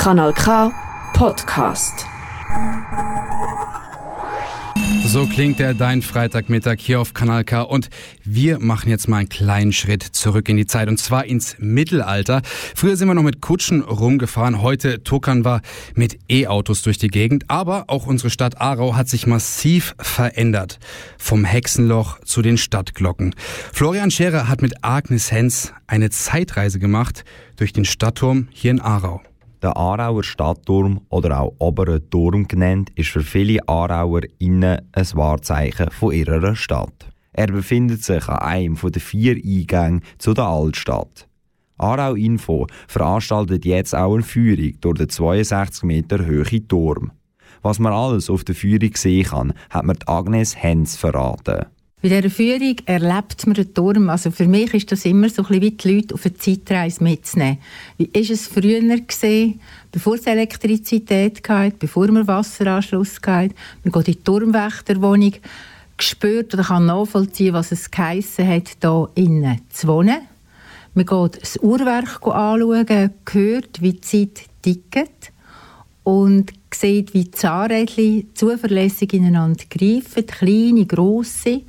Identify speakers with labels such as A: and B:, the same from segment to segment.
A: Kanal K Podcast.
B: So klingt der Dein Freitagmittag hier auf Kanal K und wir machen jetzt mal einen kleinen Schritt zurück in die Zeit und zwar ins Mittelalter. Früher sind wir noch mit Kutschen rumgefahren, heute tuckern wir mit E-Autos durch die Gegend, aber auch unsere Stadt Aarau hat sich massiv verändert. Vom Hexenloch zu den Stadtglocken. Florian Scherer hat mit Agnes Hens eine Zeitreise gemacht durch den Stadtturm hier in Aarau.
C: Der Aarauer Stadtturm oder auch Oberer Turm genannt, ist für viele AarauerInnen ein Wahrzeichen von ihrer Stadt. Er befindet sich an einem der vier Eingänge zu der Altstadt. Aarau Info veranstaltet jetzt auch eine Führung durch den 62 Meter hohen Turm. Was man alles auf der Führung sehen kann, hat mir Agnes Hens verraten.
D: Bei dieser Führung erlebt man den Turm. Also für mich ist das immer so ein wie die Leute auf eine Zeitreise mitzunehmen. Wie war es früher gesehen, bevor es Elektrizität gab, bevor wir Wasseranschluss gab? Man geht in die Turmwächterwohnung, gespürt oder kann nachvollziehen, was es geheissen hat, hier innen zu wohnen. Man geht das Uhrwerk anschauen, hört, wie die Zeit tickt und sieht, wie die Zahnrädchen zuverlässig ineinander greifen, kleine, grosse.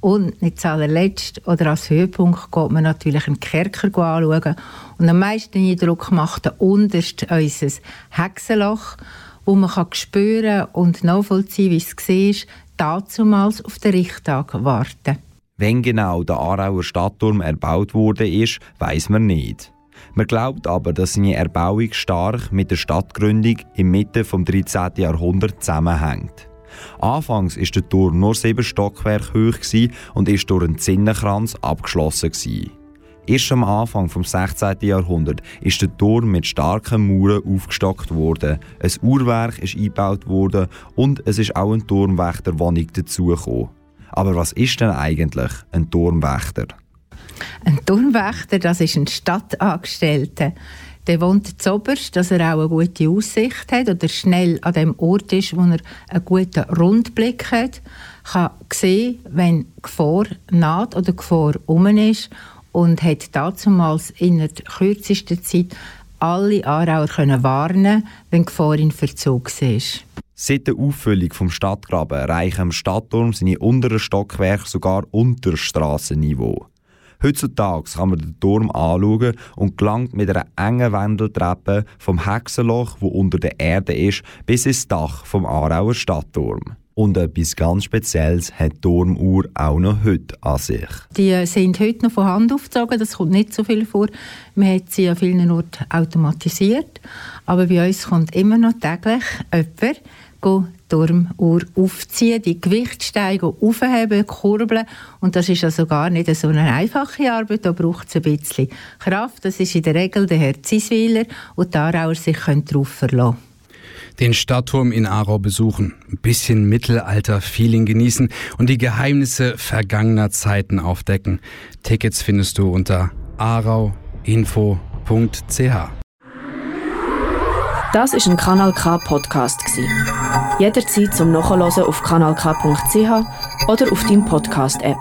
D: Und nicht zuletzt oder als Höhepunkt geht man natürlich einen Kerker anschauen. Und am meisten Eindruck macht der unterste unser Hexenloch, wo man kann spüren und nachvollziehen, wie es war, dazumals auf den Richtag warten.
C: Wenn genau der Aarauer Stadtturm erbaut wurde, ist, weiß man nicht. Man glaubt aber, dass seine Erbauung stark mit der Stadtgründung im Mitte des 13. Jahrhunderts zusammenhängt. Anfangs ist der Turm nur sieben Stockwerke hoch und ist durch einen Zinnenkranz abgeschlossen. Erst am Anfang des 16. Jahrhunderts ist der Turm mit starken Mauern aufgestockt worden. Ein Uhrwerk ist eingebaut worden und es ist auch eine Turmwächterwohnung dazugekommen. Aber was ist denn eigentlich ein Turmwächter?
D: Ein Turmwächter, das ist ein Stadtangestellter der wohnt zoberst, dass er auch eine gute Aussicht hat oder schnell an dem Ort ist, wo er einen guten Rundblick hat, kann sehen, wenn Gefahr naht oder Gefahr um ist und hat damals in der kürzesten Zeit alle Aarauer können warnen, wenn Gefahr in Verzug ist.
C: Seit der Auffüllung vom Stadtgraben erreichen im Stadtturm seine unteren Stockwerke sogar unter Strassenniveau. Heutzutage kann man den Turm anschauen und gelangt mit einer engen Wendeltreppe vom Hexenloch, wo unter der Erde ist, bis ins Dach vom Aarauer Stadtturm. Und etwas ganz Spezielles hat die Turmuhr auch noch heute an sich.
D: Die sind heute noch von Hand aufgezogen, das kommt nicht so viel vor. Man hat sie an vielen Orten automatisiert, aber bei uns kommt immer noch täglich jemand, die Turmuhr aufziehen, die Gewichtsteige aufheben, kurbeln. Und das ist also gar nicht so eine einfache Arbeit. Da braucht es ein bisschen Kraft. Das ist in der Regel der Herr Ziswiler und die Aarauer sich darauf verlassen
B: den Stadtturm in Aarau besuchen, ein bisschen Mittelalter-Feeling genießen und die Geheimnisse vergangener Zeiten aufdecken. Tickets findest du unter arauinfo.ch.
A: Das ist ein Kanal K Podcast Jederzeit zum Nachhören auf kanalk.ch oder auf deinem Podcast App.